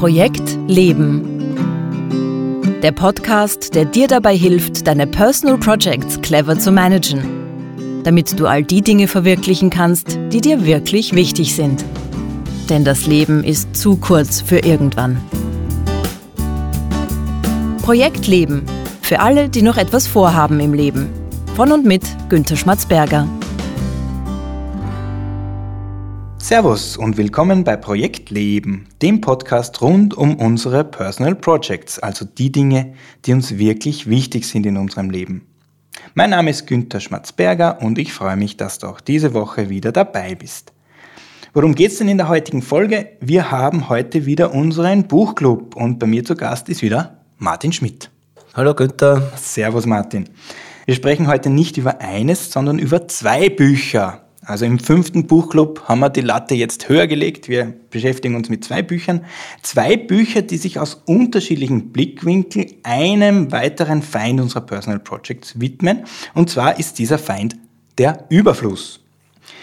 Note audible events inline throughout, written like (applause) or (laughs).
Projekt Leben. Der Podcast, der dir dabei hilft, deine Personal Projects clever zu managen, damit du all die Dinge verwirklichen kannst, die dir wirklich wichtig sind. Denn das Leben ist zu kurz für irgendwann. Projekt Leben. Für alle, die noch etwas vorhaben im Leben. Von und mit Günter Schmatzberger. Servus und willkommen bei Projekt Leben, dem Podcast rund um unsere Personal Projects, also die Dinge, die uns wirklich wichtig sind in unserem Leben. Mein Name ist Günther Schmatzberger und ich freue mich, dass du auch diese Woche wieder dabei bist. Worum geht es denn in der heutigen Folge? Wir haben heute wieder unseren Buchclub und bei mir zu Gast ist wieder Martin Schmidt. Hallo Günther. Servus Martin. Wir sprechen heute nicht über eines, sondern über zwei Bücher. Also im fünften Buchclub haben wir die Latte jetzt höher gelegt. Wir beschäftigen uns mit zwei Büchern. Zwei Bücher, die sich aus unterschiedlichen Blickwinkeln einem weiteren Feind unserer Personal Projects widmen. Und zwar ist dieser Feind der Überfluss.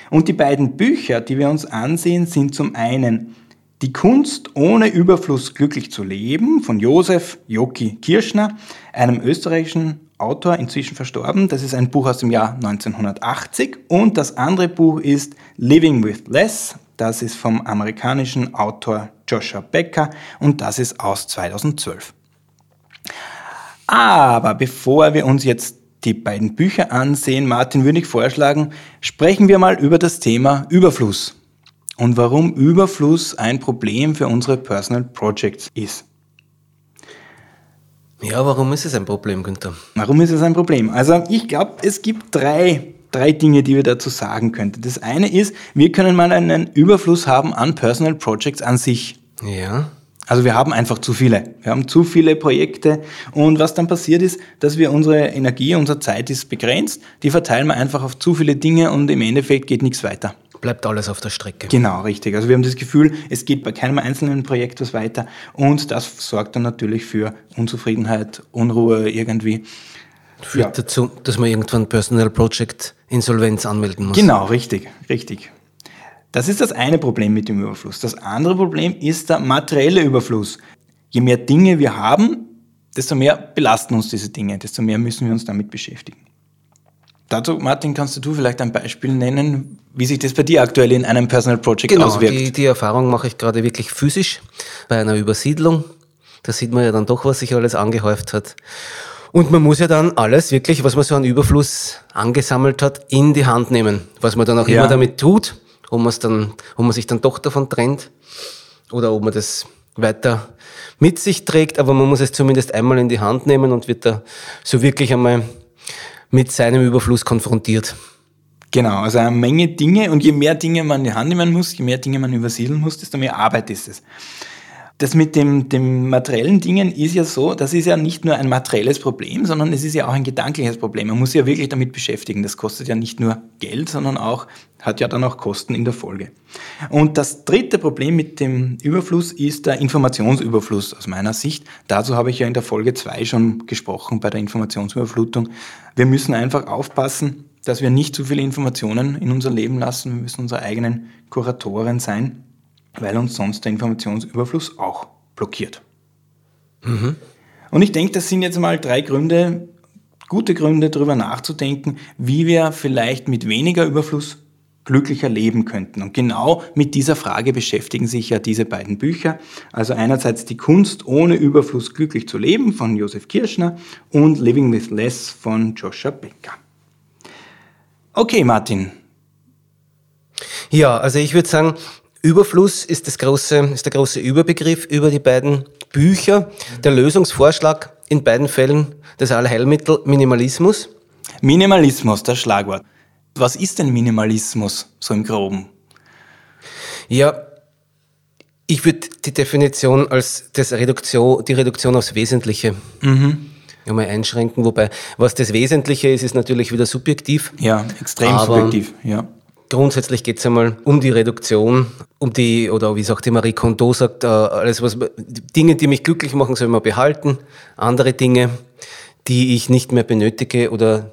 Und die beiden Bücher, die wir uns ansehen, sind zum einen Die Kunst ohne Überfluss glücklich zu leben von Josef Joki Kirschner, einem österreichischen Autor, inzwischen verstorben. Das ist ein Buch aus dem Jahr 1980. Und das andere Buch ist Living with Less. Das ist vom amerikanischen Autor Joshua Becker und das ist aus 2012. Aber bevor wir uns jetzt die beiden Bücher ansehen, Martin, würde ich vorschlagen, sprechen wir mal über das Thema Überfluss und warum Überfluss ein Problem für unsere Personal Projects ist. Ja, warum ist es ein Problem, Günther? Warum ist es ein Problem? Also ich glaube, es gibt drei, drei Dinge, die wir dazu sagen könnten. Das eine ist, wir können mal einen Überfluss haben an Personal Projects an sich. Ja. Also wir haben einfach zu viele. Wir haben zu viele Projekte und was dann passiert ist, dass wir unsere Energie, unsere Zeit ist begrenzt, die verteilen wir einfach auf zu viele Dinge und im Endeffekt geht nichts weiter. Bleibt alles auf der Strecke. Genau, richtig. Also wir haben das Gefühl, es geht bei keinem einzelnen Projekt was weiter und das sorgt dann natürlich für Unzufriedenheit, Unruhe irgendwie. Führt ja. dazu, dass man irgendwann Personal Project Insolvenz anmelden muss. Genau, richtig, richtig. Das ist das eine Problem mit dem Überfluss. Das andere Problem ist der materielle Überfluss. Je mehr Dinge wir haben, desto mehr belasten uns diese Dinge, desto mehr müssen wir uns damit beschäftigen. Dazu, Martin, kannst du vielleicht ein Beispiel nennen, wie sich das bei dir aktuell in einem Personal Project genau, auswirkt? Die, die Erfahrung mache ich gerade wirklich physisch bei einer Übersiedlung. Da sieht man ja dann doch, was sich alles angehäuft hat. Und man muss ja dann alles wirklich, was man so an Überfluss angesammelt hat, in die Hand nehmen. Was man dann auch ja. immer damit tut, ob man, es dann, ob man sich dann doch davon trennt oder ob man das weiter mit sich trägt. Aber man muss es zumindest einmal in die Hand nehmen und wird da so wirklich einmal mit seinem Überfluss konfrontiert. Genau, also eine Menge Dinge und je mehr Dinge man in die Hand nehmen muss, je mehr Dinge man übersiedeln muss, desto mehr Arbeit ist es. Das mit dem, dem materiellen Dingen ist ja so, das ist ja nicht nur ein materielles Problem, sondern es ist ja auch ein gedankliches Problem. Man muss sich ja wirklich damit beschäftigen. Das kostet ja nicht nur Geld, sondern auch, hat ja dann auch Kosten in der Folge. Und das dritte Problem mit dem Überfluss ist der Informationsüberfluss aus meiner Sicht. Dazu habe ich ja in der Folge zwei schon gesprochen bei der Informationsüberflutung. Wir müssen einfach aufpassen, dass wir nicht zu viele Informationen in unser Leben lassen. Wir müssen unsere eigenen Kuratoren sein weil uns sonst der Informationsüberfluss auch blockiert. Mhm. Und ich denke, das sind jetzt mal drei Gründe, gute Gründe, darüber nachzudenken, wie wir vielleicht mit weniger Überfluss glücklicher leben könnten. Und genau mit dieser Frage beschäftigen sich ja diese beiden Bücher. Also einerseits die Kunst, ohne Überfluss glücklich zu leben von Josef Kirschner und Living with Less von Joshua Becker. Okay, Martin. Ja, also ich würde sagen, Überfluss ist, das große, ist der große Überbegriff über die beiden Bücher. Der Lösungsvorschlag in beiden Fällen das Allheilmittel Minimalismus. Minimalismus, das Schlagwort. Was ist denn Minimalismus so im Groben? Ja, ich würde die Definition als das Reduktion, die Reduktion aufs Wesentliche mhm. einmal einschränken, wobei was das Wesentliche ist, ist natürlich wieder subjektiv. Ja, extrem subjektiv, ja. Grundsätzlich geht es einmal um die Reduktion, um die, oder wie sagt die Marie Kondo sagt, äh, alles was, Dinge, die mich glücklich machen, soll man behalten. Andere Dinge, die ich nicht mehr benötige oder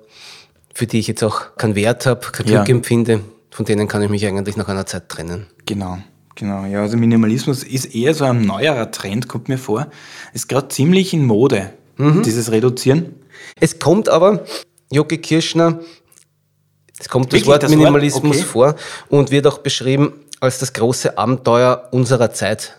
für die ich jetzt auch keinen Wert habe, kein Glück ja. empfinde, von denen kann ich mich eigentlich nach einer Zeit trennen. Genau. Genau, ja, also Minimalismus ist eher so ein neuerer Trend, kommt mir vor. Ist gerade ziemlich in Mode, mhm. dieses Reduzieren. Es kommt aber, Jogi Kirschner, es kommt das Wirklich, Wort das Minimalismus Wort? Okay. vor und wird auch beschrieben als das große Abenteuer unserer Zeit.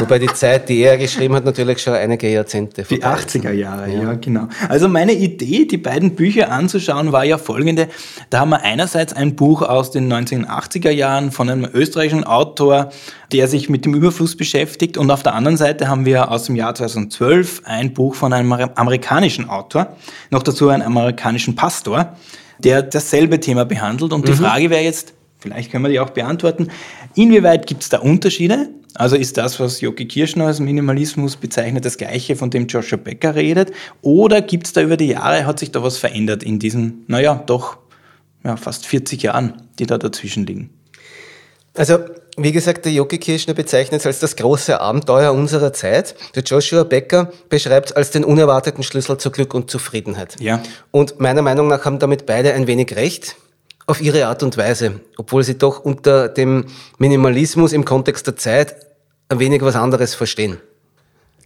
Wobei die Zeit, die er geschrieben hat, natürlich schon einige Jahrzehnte Die 80er Jahre, ja. ja. genau. Also meine Idee, die beiden Bücher anzuschauen, war ja folgende. Da haben wir einerseits ein Buch aus den 1980er Jahren von einem österreichischen Autor, der sich mit dem Überfluss beschäftigt. Und auf der anderen Seite haben wir aus dem Jahr 2012 ein Buch von einem amerikanischen Autor, noch dazu einen amerikanischen Pastor, der dasselbe Thema behandelt. Und die mhm. Frage wäre jetzt, vielleicht können wir die auch beantworten, inwieweit gibt es da Unterschiede? Also ist das, was Jogi Kirschner als Minimalismus bezeichnet, das gleiche, von dem Joshua Becker redet? Oder gibt es da über die Jahre, hat sich da was verändert in diesen, naja, doch ja, fast 40 Jahren, die da dazwischen liegen? Also, wie gesagt, der Jogi Kirschner bezeichnet es als das große Abenteuer unserer Zeit. Der Joshua Becker beschreibt es als den unerwarteten Schlüssel zu Glück und Zufriedenheit. Ja. Und meiner Meinung nach haben damit beide ein wenig recht auf ihre Art und Weise, obwohl sie doch unter dem Minimalismus im Kontext der Zeit ein wenig was anderes verstehen.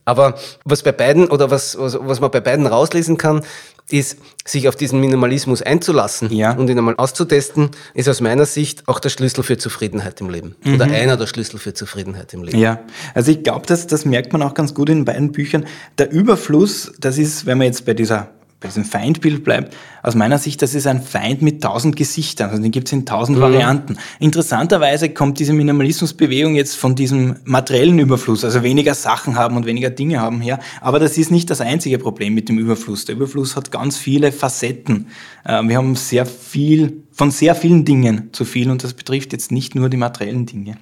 Aber was bei beiden oder was, was, was man bei beiden rauslesen kann, ist, sich auf diesen Minimalismus einzulassen ja. und ihn einmal auszutesten, ist aus meiner Sicht auch der Schlüssel für Zufriedenheit im Leben. Mhm. Oder einer der Schlüssel für Zufriedenheit im Leben. Ja, also ich glaube, das, das merkt man auch ganz gut in beiden Büchern. Der Überfluss, das ist, wenn man jetzt bei dieser bei diesem Feindbild bleibt, aus meiner Sicht, das ist ein Feind mit tausend Gesichtern. Also den gibt es in tausend mhm. Varianten. Interessanterweise kommt diese Minimalismusbewegung jetzt von diesem materiellen Überfluss, also weniger Sachen haben und weniger Dinge haben her. Aber das ist nicht das einzige Problem mit dem Überfluss. Der Überfluss hat ganz viele Facetten. Äh, wir haben sehr viel, von sehr vielen Dingen zu viel und das betrifft jetzt nicht nur die materiellen Dinge.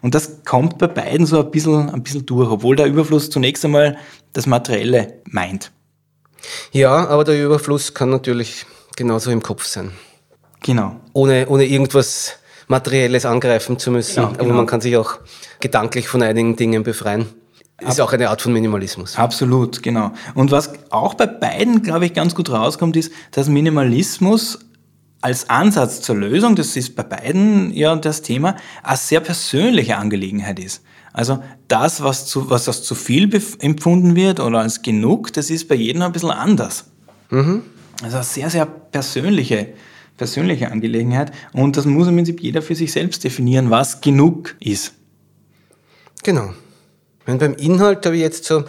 Und das kommt bei beiden so ein bisschen, ein bisschen durch, obwohl der Überfluss zunächst einmal das Materielle meint. Ja, aber der Überfluss kann natürlich genauso im Kopf sein. Genau. Ohne, ohne irgendwas Materielles angreifen zu müssen. Genau. Aber man kann sich auch gedanklich von einigen Dingen befreien. Ist auch eine Art von Minimalismus. Absolut, genau. Und was auch bei beiden, glaube ich, ganz gut rauskommt, ist, dass Minimalismus als Ansatz zur Lösung, das ist bei beiden ja das Thema, eine sehr persönliche Angelegenheit ist. Also das, was, zu, was als zu viel empfunden wird oder als genug, das ist bei jedem ein bisschen anders. Mhm. Also eine sehr, sehr persönliche, persönliche Angelegenheit. Und das muss im Prinzip jeder für sich selbst definieren, was genug ist. Genau. Und beim Inhalt habe ich jetzt so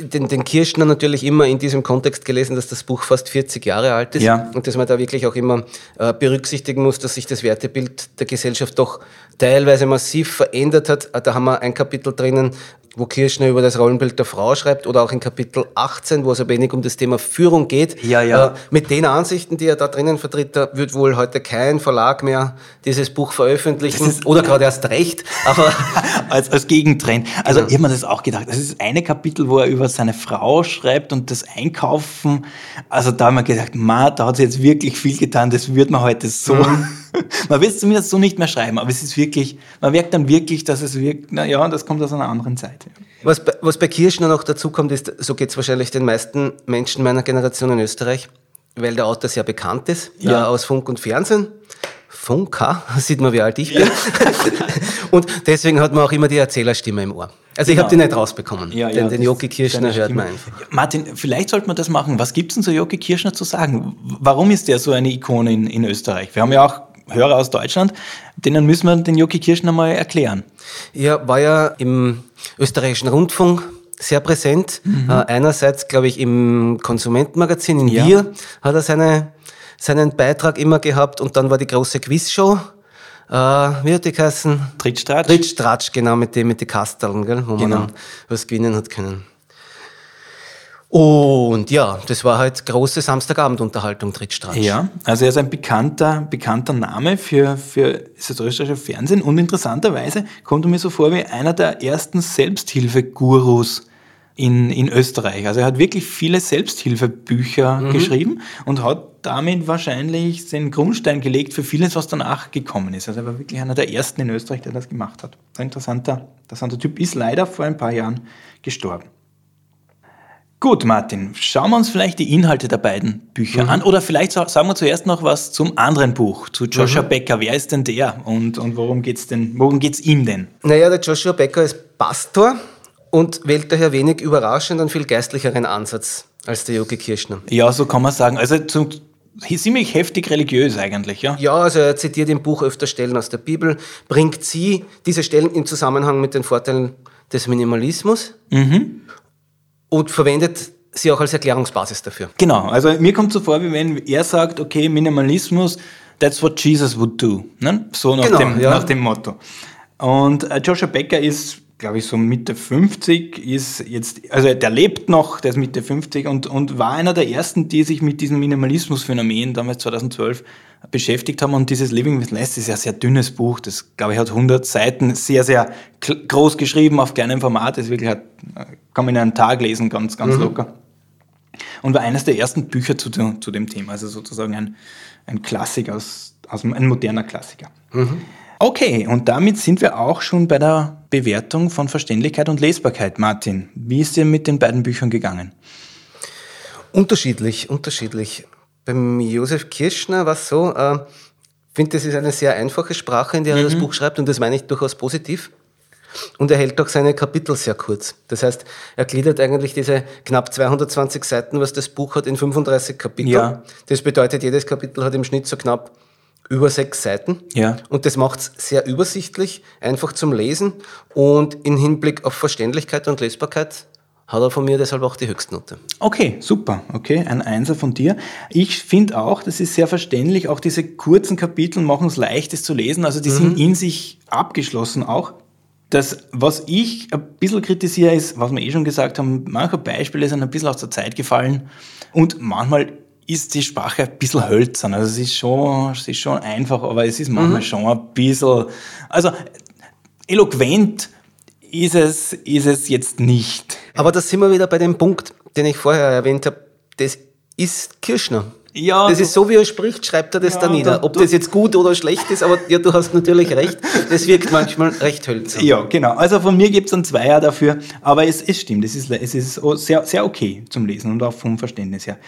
den, den Kirschner natürlich immer in diesem Kontext gelesen, dass das Buch fast 40 Jahre alt ist ja. und dass man da wirklich auch immer äh, berücksichtigen muss, dass sich das Wertebild der Gesellschaft doch teilweise massiv verändert hat. Äh, da haben wir ein Kapitel drinnen, wo Kirschner über das Rollenbild der Frau schreibt, oder auch in Kapitel 18, wo es ein wenig um das Thema Führung geht. Ja, ja. Äh, mit den Ansichten, die er da drinnen vertritt, da wird wohl heute kein Verlag mehr dieses Buch veröffentlichen ist, oder gerade erst recht. Aber (laughs) als, als Gegentrend. Also genau. ich habe mir das auch gedacht. Das ist eine Kapitel, wo er über seine Frau schreibt und das Einkaufen. Also da haben wir gedacht, ma, da hat sie jetzt wirklich viel getan. Das wird man heute so. Mhm. (laughs) man wird es zumindest so nicht mehr schreiben, aber es ist wirklich, man merkt dann wirklich, dass es wirkt, na ja, das kommt aus einer anderen Zeit. Ja. Was, bei, was bei Kirschner noch dazu kommt, ist, so geht es wahrscheinlich den meisten Menschen meiner Generation in Österreich, weil der Autor sehr bekannt ist, ja. aus Funk und Fernsehen. Funka, (laughs) sieht man, wie alt ich bin. Ja. (laughs) und deswegen hat man auch immer die Erzählerstimme im Ohr. Also genau. ich habe die nicht rausbekommen, ja, den, ja, den Jogi Kirschner hört man einfach. Martin, vielleicht sollte man das machen. Was gibt es denn zu Jogi Kirschner zu sagen? Warum ist der so eine Ikone in, in Österreich? Wir haben ja auch Hörer aus Deutschland, denen müssen wir den Jogi Kirschner mal erklären. Ja, war ja im österreichischen Rundfunk sehr präsent. Mhm. Äh, einerseits, glaube ich, im Konsumentenmagazin in ja. Wir hat er seine, seinen Beitrag immer gehabt und dann war die große Quizshow. Äh, wie hat die geheißen? Trittstratsch. Trittstratsch, genau, mit dem, mit den Kasteln, gell, wo genau. man dann was gewinnen hat können. Und ja, das war halt große Samstagabendunterhaltung, Trittstratsch. Ja, also er ist ein bekannter, bekannter Name für, für das österreichische Fernsehen und interessanterweise kommt er mir so vor wie einer der ersten Selbsthilfegurus in, in Österreich. Also er hat wirklich viele Selbsthilfebücher mhm. geschrieben und hat damit wahrscheinlich den Grundstein gelegt für vieles, was danach gekommen ist. Also er war wirklich einer der ersten in Österreich, der das gemacht hat. Ein interessanter, interessanter Typ, ist leider vor ein paar Jahren gestorben. Gut, Martin, schauen wir uns vielleicht die Inhalte der beiden Bücher Mhm. an. Oder vielleicht sa- sagen wir zuerst noch was zum anderen Buch, zu Joshua Mhm. Becker. Wer ist denn der und, und worum geht's denn, worum geht's ihm denn? Naja, der Joshua Becker ist Pastor und wählt daher wenig überraschend einen viel geistlicheren Ansatz als der Jogi Kirschner. Ja, so kann man sagen. Also zu, ziemlich heftig religiös eigentlich, ja? Ja, also er zitiert im Buch öfter Stellen aus der Bibel, bringt sie, diese Stellen in Zusammenhang mit den Vorteilen des Minimalismus und verwendet sie auch als Erklärungsbasis dafür. Genau, also mir kommt so vor, wie wenn er sagt, okay, Minimalismus, that's what Jesus would do. Ne? So nach, Genau, dem, ja. nach dem Motto. Und äh, Joshua Becker ist, glaube ich, so Mitte 50, ist jetzt, also der lebt noch, der ist Mitte 50 und, und war einer der ersten, die sich mit diesem Minimalismusphänomen damals 2012 beschäftigt haben. Und dieses Living with Less ist ja ein sehr dünnes Buch, das, glaube ich, hat 100 Seiten, sehr, sehr groß geschrieben auf kleinem Format, das wirklich hat, kann man in einem Tag lesen, ganz, ganz locker. Und war eines der ersten Bücher zu, zu dem Thema, also sozusagen ein, ein Klassiker, aus, aus, ein moderner Klassiker. Okay, und damit sind wir auch schon bei der Bewertung von Verständlichkeit und Lesbarkeit. Martin, wie ist dir mit den beiden Büchern gegangen? Unterschiedlich, unterschiedlich. Beim Josef Kirschner war es so, äh, ich finde, das ist eine sehr einfache Sprache, in der er das Buch schreibt und das meine ich durchaus positiv. Und er hält auch seine Kapitel sehr kurz. Das heißt, er gliedert eigentlich diese knapp 220 Seiten, was das Buch hat, in 35 Kapitel. Ja. Das bedeutet, jedes Kapitel hat im Schnitt so knapp über sechs Seiten. Ja. Und das macht es sehr übersichtlich, einfach zum Lesen. Und in Hinblick auf Verständlichkeit und Lesbarkeit hat er von mir deshalb auch die Höchstnote. Okay, super. Okay, ein Einser von dir. Ich finde auch, das ist sehr verständlich. Auch diese kurzen Kapitel machen es leicht, es zu lesen. Also die sind in sich abgeschlossen auch. Das, was ich ein bisschen kritisiere, ist, was wir eh schon gesagt haben, manche Beispiele sind ein bisschen aus der Zeit gefallen und manchmal ist die Sprache ein bisschen hölzern. Also es ist schon, es ist schon einfach, aber es ist manchmal schon ein bisschen, also eloquent ist es, ist es jetzt nicht. Aber da sind wir wieder bei dem Punkt, den ich vorher erwähnt habe. Das ist Kirschner. Ja, das ist so, wie er spricht, schreibt er das Ja, da nieder. Ob das jetzt gut oder schlecht ist, aber ja, du hast natürlich recht. Das wirkt manchmal recht hölzern. Ja, genau. Also von mir gibt es einen Zweier dafür, aber es, es stimmt, es ist, es ist sehr, sehr okay zum Lesen und auch vom Verständnis her.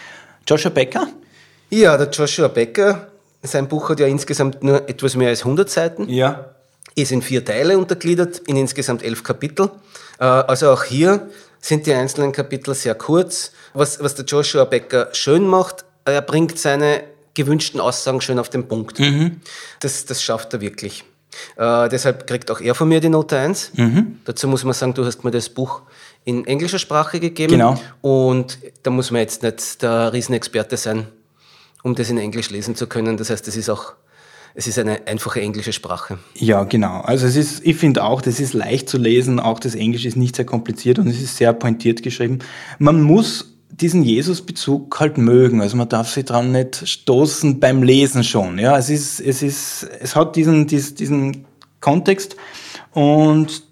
Joshua Becker? Ja, der Joshua Becker, sein Buch hat ja insgesamt nur etwas mehr als 100 Seiten, Ja. ist in vier Teile untergliedert, in insgesamt elf Kapitel. Äh, Also auch hier sind die einzelnen Kapitel sehr kurz. Was, was der Joshua Becker schön macht, er bringt seine gewünschten Aussagen schön auf den Punkt. Das, das schafft er wirklich. Äh, deshalb kriegt auch er von mir die Note 1. Dazu muss man sagen, du hast mir das Buch in englischer Sprache gegeben. Genau. Und da muss man jetzt nicht der Riesenexperte sein, um das in Englisch lesen zu können. Das heißt, es ist auch, es ist eine einfache englische Sprache. Ja, genau. Also es ist, ich finde auch, das ist leicht zu lesen, auch das Englisch ist nicht sehr kompliziert und es ist sehr pointiert geschrieben. Man muss diesen Jesus-Bezug halt mögen. Also man darf sich dran nicht stoßen beim Lesen schon. Ja, es ist, es ist, es hat diesen, dies- diesen Kontext und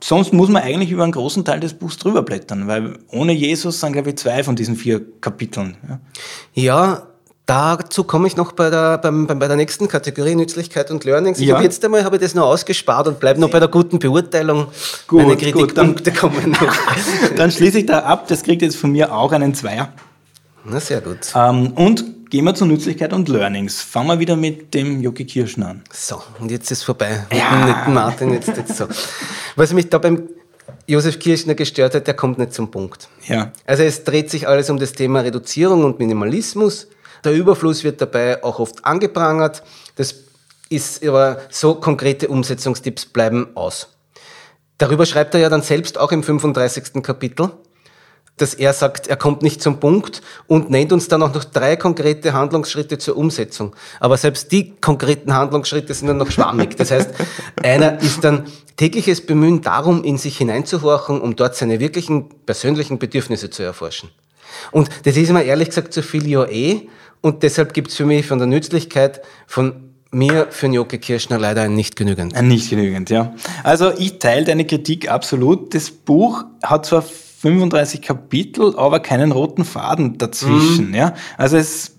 sonst muss man eigentlich über einen großen Teil des Buchs drüber blättern, weil ohne Jesus sind, glaube ich, zwei von diesen vier Kapiteln. Ja. Ja, dazu komme ich noch bei der, beim, bei der nächsten Kategorie Nützlichkeit und Learnings. Ich Ja. habe jetzt einmal habe ich das noch ausgespart und bleibe noch bei der guten Beurteilung. Gut, Meine gut, dann- Kritikpunkte kommen noch. (laughs) Dann schließe ich da ab, das kriegt jetzt von mir auch einen Zweier. Na, sehr gut. Ähm, und gehen wir zur Nützlichkeit und Learnings. Fangen wir wieder mit dem Jogi Kirschen an. So, und jetzt ist vorbei. Mit dem netten Martin jetzt, jetzt so. Was mich da beim Josef Kirchner gestört hat, der kommt nicht zum Punkt. Ja. Also es dreht sich alles um das Thema Reduzierung und Minimalismus. Der Überfluss wird dabei auch oft angeprangert. Das ist aber so konkrete Umsetzungstipps bleiben aus. Darüber schreibt er ja dann selbst auch im 35. Kapitel, dass er sagt, er kommt nicht zum Punkt und nennt uns dann auch noch drei konkrete Handlungsschritte zur Umsetzung. Aber selbst die konkreten Handlungsschritte sind dann noch schwammig. Das heißt, einer ist dann tägliches Bemühen darum, in sich hineinzuhorchen, um dort seine wirklichen persönlichen Bedürfnisse zu erforschen. Und das ist mir ehrlich gesagt zu viel ja eh. Und deshalb gibt's für mich von der Nützlichkeit von mir für den Joke Kirschner leider ein nicht genügend. Äh, Nicht genügend, ja. Also ich teile deine Kritik absolut. Das Buch hat zwar 35 Kapitel, aber keinen roten Faden dazwischen. Ja? Also es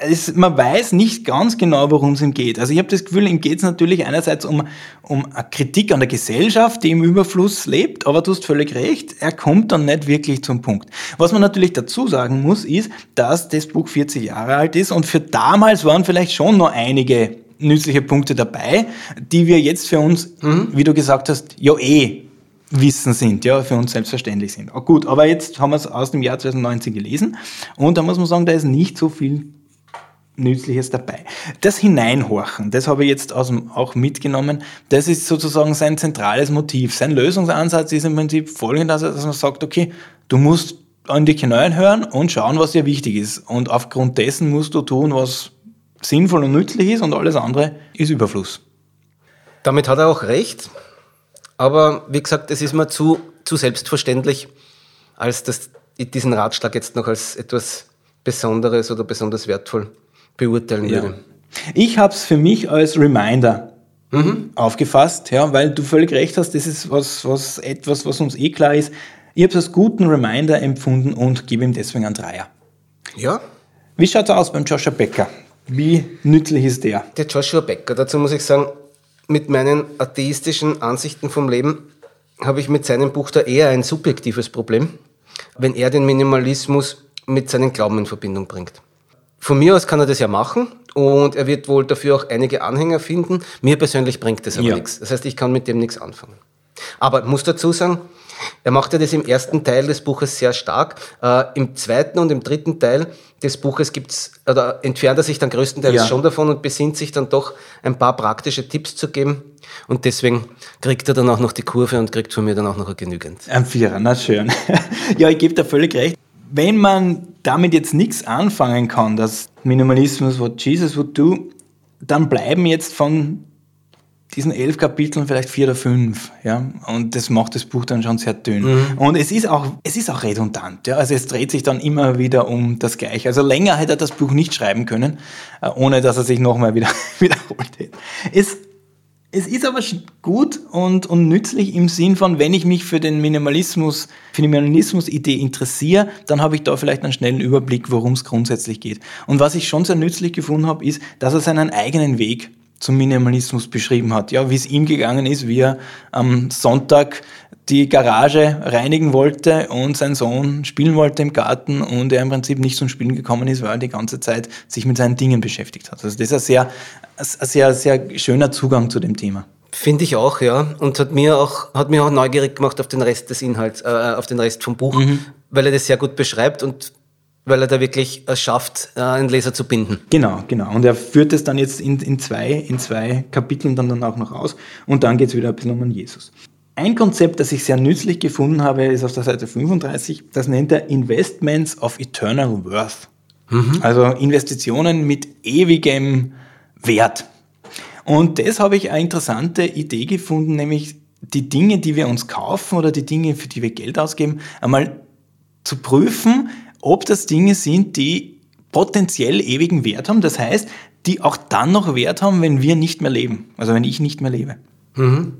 es, man weiß nicht ganz genau, worum es ihm geht. Also ich habe das Gefühl, ihm geht es natürlich einerseits um, um eine Kritik an der Gesellschaft, die im Überfluss lebt, aber du hast völlig recht, er kommt dann nicht wirklich zum Punkt. Was man natürlich dazu sagen muss, ist, dass das Buch 40 Jahre alt ist und für damals waren vielleicht schon noch einige nützliche Punkte dabei, die wir jetzt für uns, mhm. wie du gesagt hast, ja eh Wissen sind, ja, für uns selbstverständlich sind. Oh, gut, aber jetzt haben wir es aus dem Jahr 2019 gelesen und da muss man sagen, da ist nicht so viel Nützliches dabei. Das Hineinhorchen, das habe ich jetzt dem, auch mitgenommen, das ist sozusagen sein zentrales Motiv. Sein Lösungsansatz ist im Prinzip folgender, dass man sagt, okay, du musst an die Knöchel hören und schauen, was dir wichtig ist. Und aufgrund dessen musst du tun, was sinnvoll und nützlich ist und alles andere ist Überfluss. Damit hat er auch recht. Aber wie gesagt, es ist mir zu, zu selbstverständlich, als dass ich diesen Ratschlag jetzt noch als etwas Besonderes oder besonders wertvoll beurteilen ja. würde. Ich habe es für mich als Reminder mhm. aufgefasst, ja, weil du völlig recht hast, das ist was, was etwas, was uns eh klar ist. Ich habe es als guten Reminder empfunden und gebe ihm deswegen einen Dreier. Ja. Wie schaut es aus beim Joshua Becker? Wie nützlich ist der? Der Joshua Becker, dazu muss ich sagen, mit meinen atheistischen Ansichten vom Leben habe ich mit seinem Buch da eher ein subjektives Problem, wenn er den Minimalismus mit seinen Glauben in Verbindung bringt. Von mir aus kann er das ja machen und er wird wohl dafür auch einige Anhänger finden. Mir persönlich bringt das aber ja. nichts. Das heißt, ich kann mit dem nichts anfangen. Aber ich muss dazu sagen, er macht ja das im ersten Teil des Buches sehr stark. Äh, Im zweiten und im dritten Teil des Buches gibt's, oder entfernt er sich dann größtenteils ja. schon davon und besinnt sich dann doch ein paar praktische Tipps zu geben. Und deswegen kriegt er dann auch noch die Kurve und kriegt von mir dann auch noch genügend. Ein Vierer, na schön. (laughs) ja, ich gebe da völlig recht wenn man damit jetzt nichts anfangen kann, dass Minimalismus, what Jesus would do, dann bleiben jetzt von diesen elf Kapiteln vielleicht vier oder fünf, ja, und das macht das Buch dann schon sehr dünn. Mhm. Und es ist auch, es ist auch redundant, ja, also es dreht sich dann immer wieder um das Gleiche. Also länger hätte er das Buch nicht schreiben können, äh, ohne dass er sich nochmal wieder (laughs) wiederholt hätte. Es es ist aber gut und, und nützlich im Sinn von, wenn ich mich für den Minimalismus, für die Minimalismus-Idee interessiere, dann habe ich da vielleicht einen schnellen Überblick, worum es grundsätzlich geht. Und was ich schon sehr nützlich gefunden habe, ist, dass er seinen eigenen Weg zum Minimalismus beschrieben hat. Ja, wie es ihm gegangen ist, wie er am Sonntag die Garage reinigen wollte und sein Sohn spielen wollte im Garten und er im Prinzip nicht zum Spielen gekommen ist, weil er die ganze Zeit sich mit seinen Dingen beschäftigt hat. Also das ist ein sehr, ein sehr, sehr schöner Zugang zu dem Thema. Finde ich auch, ja. Und hat mir auch, hat mir auch neugierig gemacht auf den Rest des Inhalts, äh, auf den Rest vom Buch, mhm. weil er das sehr gut beschreibt und weil er da wirklich es schafft, äh, einen Leser zu binden. Genau, genau. Und er führt es dann jetzt in, in, zwei, in zwei Kapiteln dann, dann auch noch aus. Und dann geht es wieder ein bisschen um Jesus. Ein Konzept, das ich sehr nützlich gefunden habe, ist auf der Seite 35. Das nennt er Investments of Eternal Worth. Mhm. Also Investitionen mit ewigem Wert. Und das habe ich eine interessante Idee gefunden, nämlich die Dinge, die wir uns kaufen oder die Dinge, für die wir Geld ausgeben, einmal zu prüfen, ob das Dinge sind, die potenziell ewigen Wert haben. Das heißt, die auch dann noch Wert haben, wenn wir nicht mehr leben. Also wenn ich nicht mehr lebe. Mhm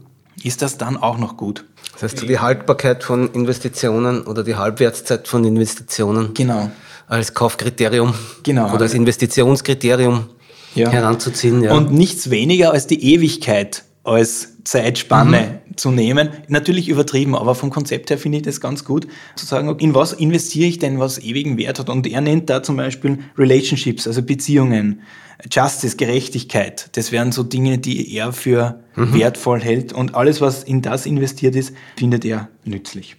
ist das dann auch noch gut. Das heißt, die Haltbarkeit von Investitionen oder die Halbwertszeit von Investitionen genau. als Kaufkriterium genau. oder als Investitionskriterium ja. heranzuziehen. Ja. Und nichts weniger als die Ewigkeit als Zeitspanne mhm. zu nehmen. Natürlich übertrieben, aber vom Konzept her finde ich das ganz gut, zu sagen, in was investiere ich denn, was ewigen Wert hat. Und er nennt da zum Beispiel Relationships, also Beziehungen, Justice, Gerechtigkeit. Das wären so Dinge, die er für mhm. wertvoll hält. Und alles, was in das investiert ist, findet er nützlich.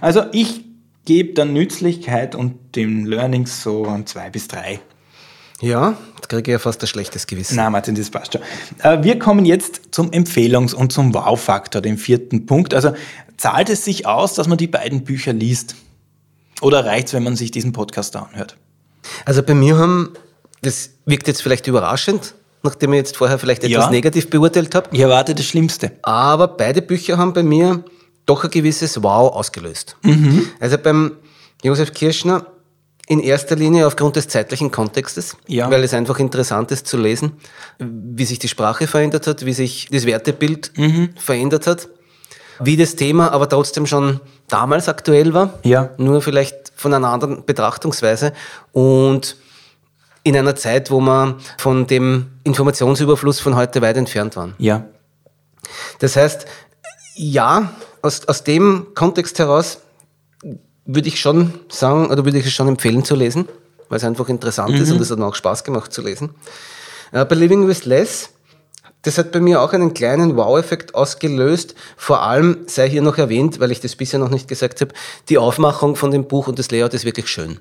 Also ich gebe der Nützlichkeit und dem Learnings so ein zwei bis drei. Ja, kriege ich ja fast ein schlechtes Gewissen. Nein, Martin, das passt schon. Äh, wir kommen jetzt zum Empfehlungs- und zum Wow-Faktor, dem vierten Punkt. Also zahlt es sich aus, dass man die beiden Bücher liest? Oder reicht es, wenn man sich diesen Podcast da anhört? Also bei mir haben das wirkt jetzt vielleicht überraschend, nachdem ich jetzt vorher vielleicht etwas ja. negativ beurteilt habe. Ich erwarte das Schlimmste. Aber beide Bücher haben bei mir doch ein gewisses Wow ausgelöst. Mhm. Also beim Josef Kirschner in erster Linie aufgrund des zeitlichen Kontextes, ja. weil es einfach interessant ist zu lesen, wie sich die Sprache verändert hat, wie sich das Wertebild mhm. verändert hat, wie das Thema aber trotzdem schon damals aktuell war, ja. nur vielleicht von einer anderen Betrachtungsweise und in einer Zeit, wo wir von dem Informationsüberfluss von heute weit entfernt waren. Ja. Das heißt, ja, aus, aus dem Kontext heraus würde ich schon sagen, oder würde ich es schon empfehlen zu lesen, weil es einfach interessant ist und es hat mir auch Spaß gemacht zu lesen. Äh, bei Living with Less, das hat bei mir auch einen kleinen Wow-Effekt ausgelöst. Vor allem sei hier noch erwähnt, weil ich das bisher noch nicht gesagt habe, die Aufmachung von dem Buch und das Layout ist wirklich schön.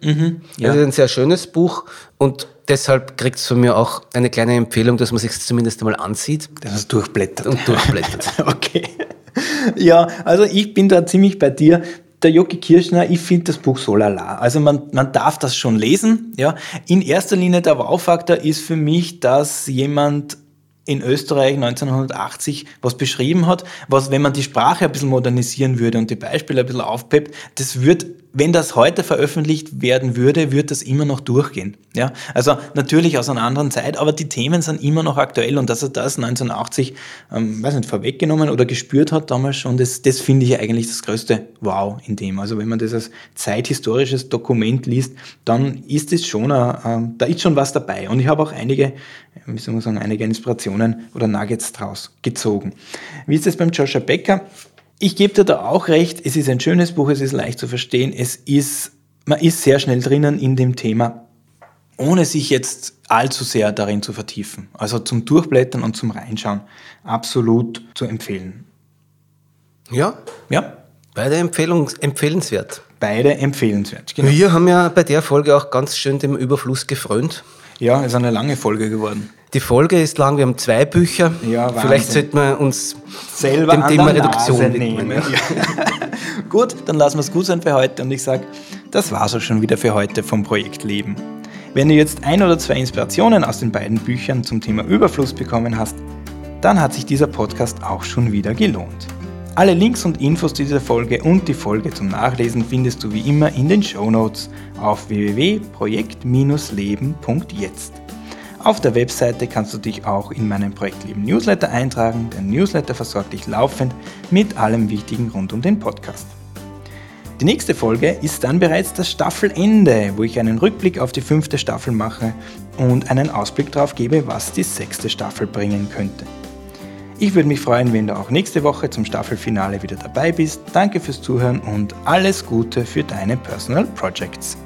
ja. Es ist ein sehr schönes Buch und deshalb kriegt es von mir auch eine kleine Empfehlung, dass man sich zumindest einmal ansieht Das ist durchblättert. und durchblättert. (laughs) Okay. Ja, also ich bin da ziemlich bei dir. Der Jogi Kirschner, ich finde das Buch so lala. Also man, man darf das schon lesen. Ja. In erster Linie der Wow-Faktor ist für mich, dass jemand in Österreich 1980 was beschrieben hat, was, wenn man die Sprache ein bisschen modernisieren würde und die Beispiele ein bisschen aufpeppt, das wird, wenn das heute veröffentlicht werden würde, wird das immer noch durchgehen. Ja? Also natürlich aus einer anderen Zeit, aber die Themen sind immer noch aktuell und dass er das 1980, ähm, weiß nicht, vorweggenommen oder gespürt hat damals schon, das, das finde ich eigentlich das größte Wow in dem. Also wenn man das als zeithistorisches Dokument liest, dann ist es schon, ein, ähm, da ist schon was dabei. Und ich habe auch einige, wie soll man sagen, einige Inspirationen oder Nuggets draus gezogen. Wie ist es beim Joshua Becker? Ich gebe dir da auch recht, es ist ein schönes Buch, es ist leicht zu verstehen, es ist, man ist sehr schnell drinnen in dem Thema, ohne sich jetzt allzu sehr darin zu vertiefen. Also zum Durchblättern und zum Reinschauen absolut zu empfehlen. Ja, Ja, beide Empfehlung, empfehlenswert. beide empfehlenswert. Genau. Wir haben ja bei der Folge auch ganz schön dem Überfluss gefrönt. Ja, ist eine lange Folge geworden. Die Folge ist lang, wir haben zwei Bücher. Ja, Wahnsinn. Vielleicht sollten wir uns Selber dem Thema Reduktion widmen. nehmen. Ja. (laughs) Gut, dann lassen wir es gut sein für heute und ich sage, das war's auch schon wieder für heute vom Projekt Leben. Wenn du jetzt ein oder zwei Inspirationen aus den beiden Büchern zum Thema Überfluss bekommen hast, dann hat sich dieser Podcast auch schon wieder gelohnt. Alle Links und Infos zu dieser Folge und die Folge zum Nachlesen findest du wie immer in den Shownotes auf www.projekt-leben.jetzt. Auf der Webseite kannst du dich auch in meinen Projektleben Newsletter eintragen. Der Newsletter versorgt dich laufend mit allem Wichtigen rund um den Podcast. Die nächste Folge ist dann bereits das Staffelende, wo ich einen Rückblick auf die fünfte Staffel mache und einen Ausblick darauf gebe, was die sechste Staffel bringen könnte. Ich würde mich freuen, wenn du auch nächste Woche zum Staffelfinale wieder dabei bist. Danke fürs Zuhören und alles Gute für deine Personal Projects.